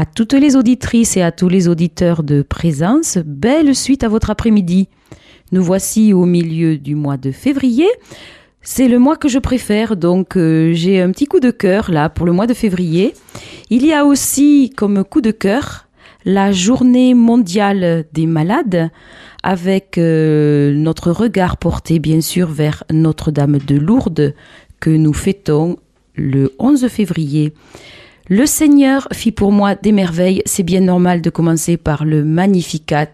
À toutes les auditrices et à tous les auditeurs de présence, belle suite à votre après-midi. Nous voici au milieu du mois de février. C'est le mois que je préfère, donc euh, j'ai un petit coup de cœur là pour le mois de février. Il y a aussi comme coup de cœur la journée mondiale des malades avec euh, notre regard porté bien sûr vers Notre-Dame de Lourdes que nous fêtons le 11 février. Le Seigneur fit pour moi des merveilles, c'est bien normal de commencer par le Magnificat.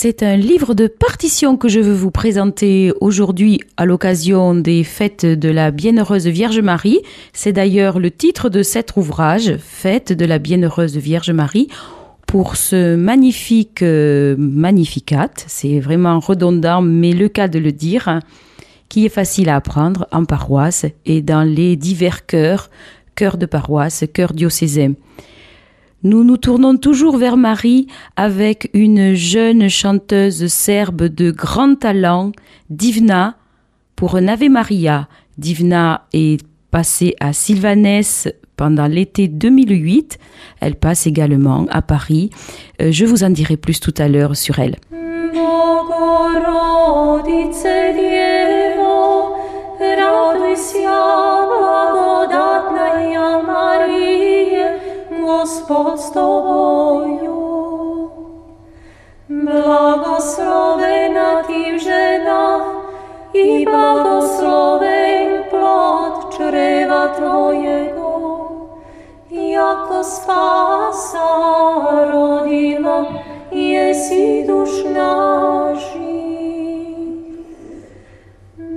C'est un livre de partition que je veux vous présenter aujourd'hui à l'occasion des fêtes de la Bienheureuse Vierge Marie. C'est d'ailleurs le titre de cet ouvrage, Fête de la Bienheureuse Vierge Marie. pour ce magnifique euh, magnificat. C'est vraiment redondant, mais le cas de le dire, qui est facile à apprendre en paroisse et dans les divers chœurs, chœurs de paroisse, chœurs diocésains. Nous nous tournons toujours vers Marie avec une jeune chanteuse serbe de grand talent, Divna, pour un Ave Maria. Divna est passée à Sylvanès pendant l'été 2008. Elle passe également à Paris. Euh, je vous en dirai plus tout à l'heure sur elle. Gospod s tobою. Blagoslovena ti ženách i blagosloven plod čreva tvojego, jako spasa rodila jesi duš naših.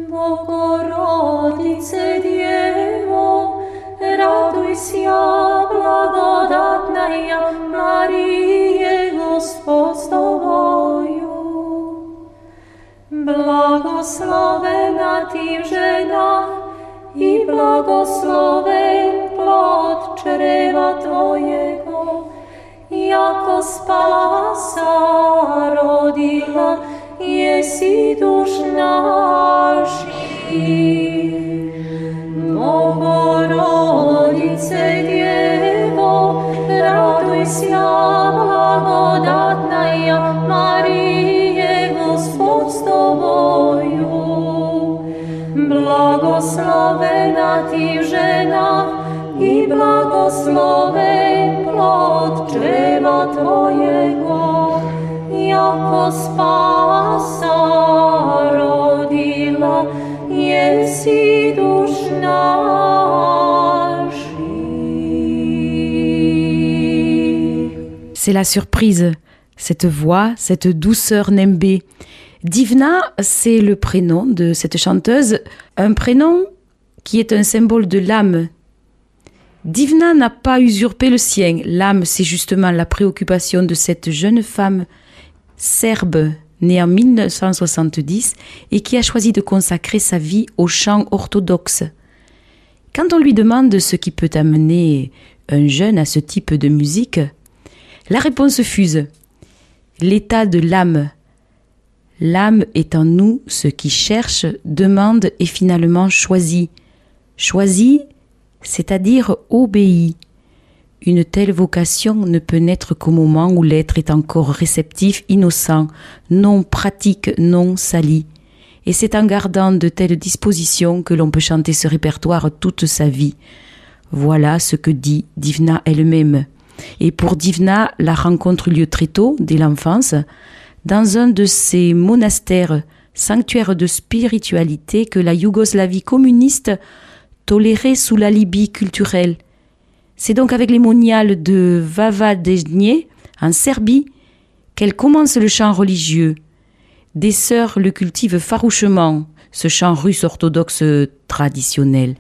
Bogorodice Blagoslovena ti žena i blagosloven plod čreva tvojego, jako spasa rodila jesi duš naših. C'est la surprise, cette voix, cette douceur nembé. Divna, c'est le prénom de cette chanteuse, un prénom qui est un symbole de l'âme. Divna n'a pas usurpé le sien. L'âme, c'est justement la préoccupation de cette jeune femme serbe née en 1970 et qui a choisi de consacrer sa vie au chant orthodoxe. Quand on lui demande ce qui peut amener un jeune à ce type de musique, la réponse fuse. L'état de l'âme. L'âme est en nous ce qui cherche, demande et finalement choisit. Choisit, c'est-à-dire obéit. Une telle vocation ne peut naître qu'au moment où l'être est encore réceptif, innocent, non pratique, non sali. Et c'est en gardant de telles dispositions que l'on peut chanter ce répertoire toute sa vie. Voilà ce que dit Divna elle-même. Et pour Divna, la rencontre eut lieu très tôt, dès l'enfance, dans un de ces monastères, sanctuaires de spiritualité que la Yougoslavie communiste tolérait sous la Libye culturelle. C'est donc avec les moniales de Vavadejnje, en Serbie, qu'elle commence le chant religieux. Des sœurs le cultivent farouchement, ce chant russe orthodoxe traditionnel.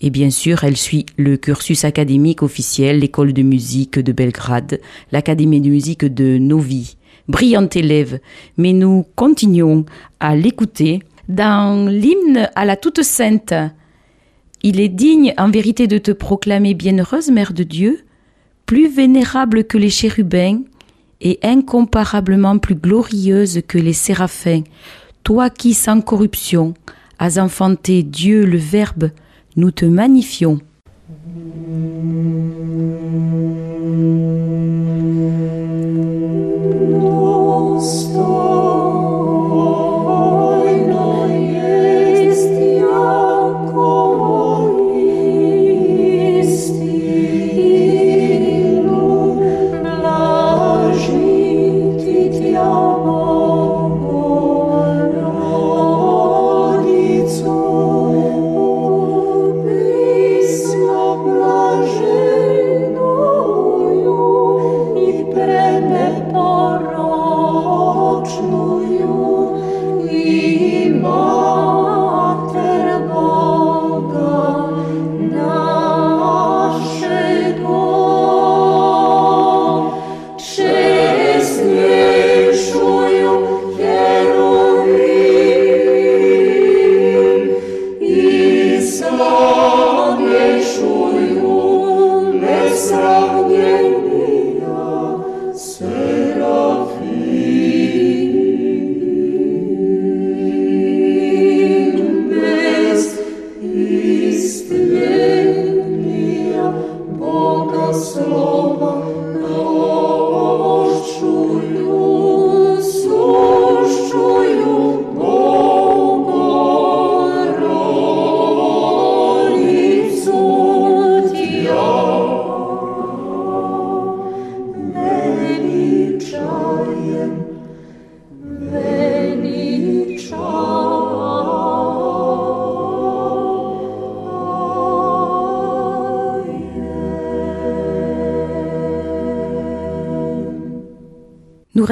Et bien sûr, elle suit le cursus académique officiel, l'école de musique de Belgrade, l'académie de musique de Novi. Brillante élève, mais nous continuons à l'écouter dans l'hymne à la Toute Sainte. Il est digne en vérité de te proclamer bienheureuse Mère de Dieu, plus vénérable que les chérubins et incomparablement plus glorieuse que les séraphins, toi qui sans corruption as enfanté Dieu le Verbe, nous te magnifions. Lord.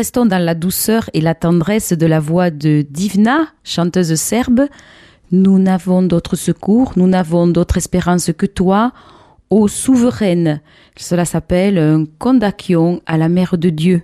Restons dans la douceur et la tendresse de la voix de Divna, chanteuse serbe. Nous n'avons d'autre secours, nous n'avons d'autre espérance que toi, ô souveraine. Cela s'appelle un kondakion à la mère de Dieu.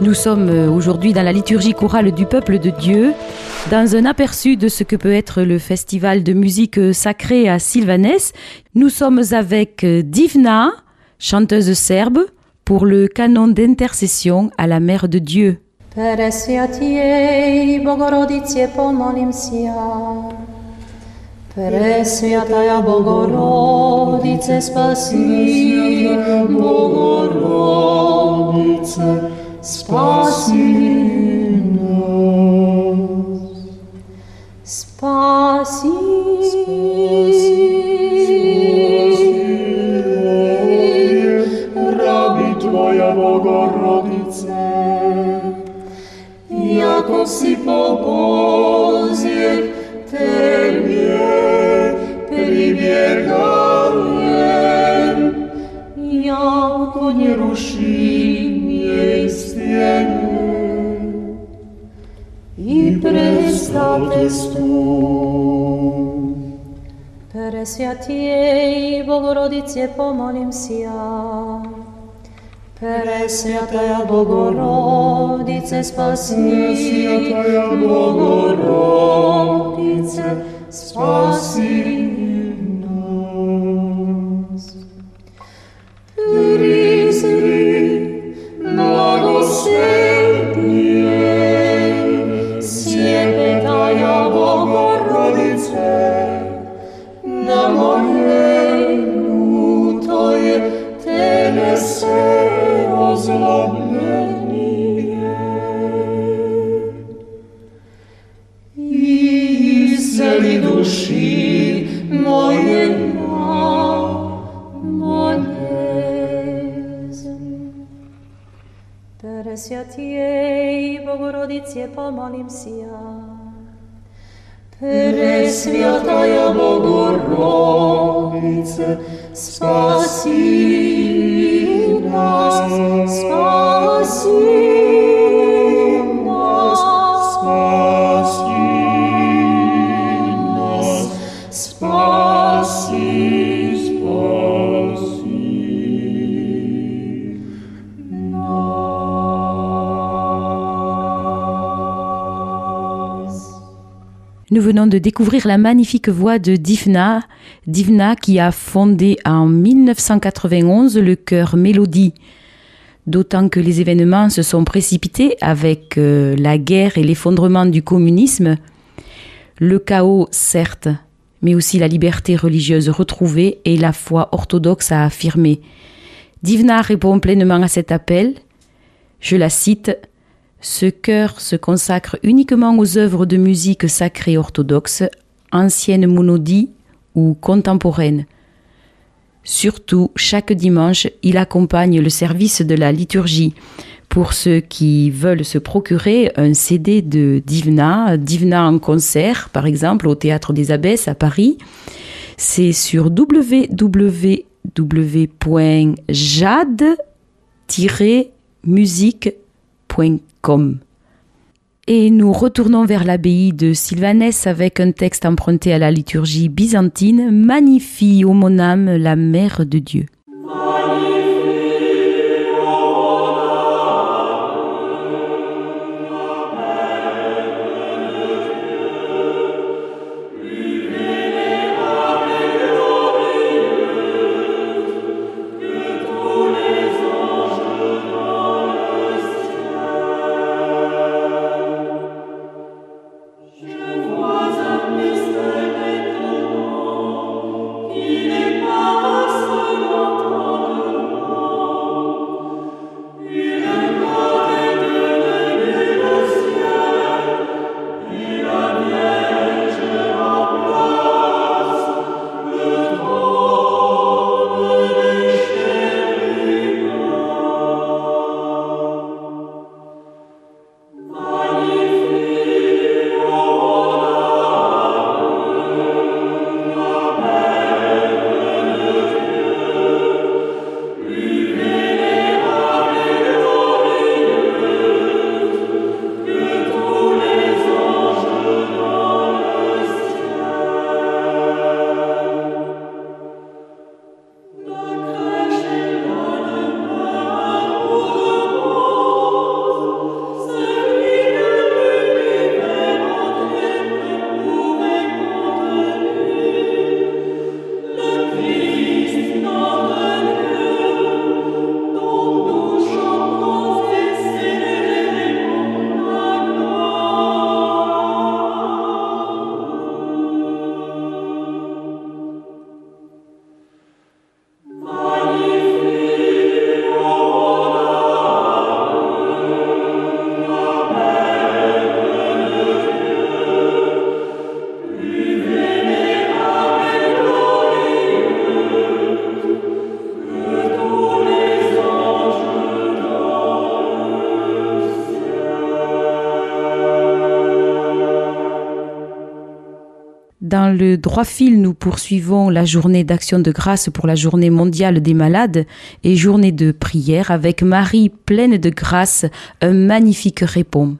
Nous sommes euh, aujourd'hui dans la liturgie chorale du peuple de Dieu, dans un aperçu de ce que peut être le festival de musique sacrée à Sylvanès. Nous sommes avec euh, Divna, chanteuse serbe, pour le canon d'intercession à la Mère de Dieu. Пресвятая Богородице, спаси, Богородице, спаси нас. Спаси, спаси. Bogorodice pomolim si ja. Presviataja Bogorodice spasi, Bogorodice spasi сердце, спаси нас, спаси нас. Venons de découvrir la magnifique voix de Divna, Divna qui a fondé en 1991 le chœur Mélodie. D'autant que les événements se sont précipités avec euh, la guerre et l'effondrement du communisme. Le chaos, certes, mais aussi la liberté religieuse retrouvée et la foi orthodoxe à affirmer. Divna répond pleinement à cet appel. Je la cite Ce chœur se consacre uniquement aux œuvres de musique sacrée orthodoxe, ancienne monodie ou contemporaine. Surtout, chaque dimanche, il accompagne le service de la liturgie. Pour ceux qui veulent se procurer un CD de Divna, Divna en concert, par exemple, au Théâtre des Abbesses à Paris, c'est sur www.jade-musique.com. Et nous retournons vers l'abbaye de Sylvanès avec un texte emprunté à la liturgie byzantine, Magnifie ô mon âme la mère de Dieu. Dans le droit fil, nous poursuivons la journée d'action de grâce pour la journée mondiale des malades et journée de prière avec Marie pleine de grâce, un magnifique répond.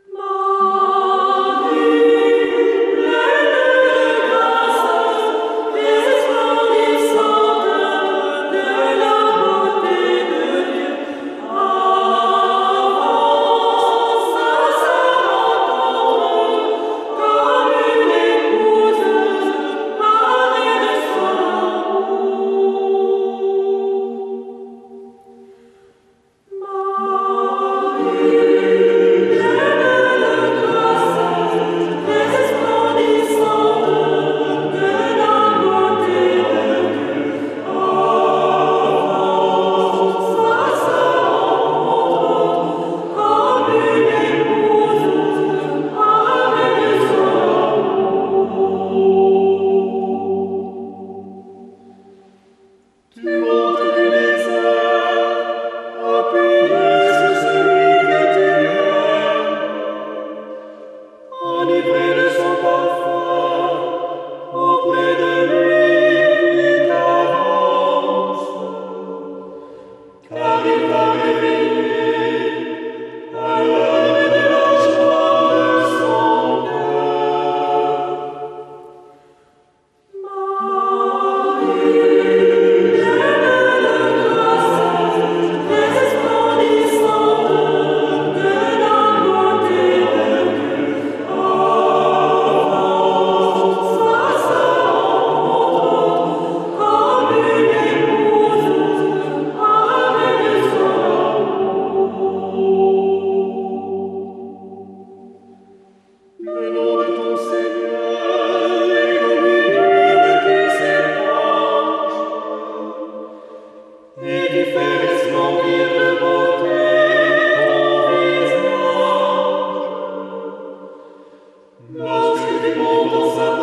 Nostri di mondo sapere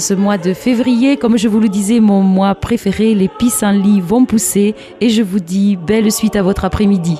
ce mois de février, comme je vous le disais, mon mois préféré, les pissenlits vont pousser et je vous dis belle suite à votre après-midi.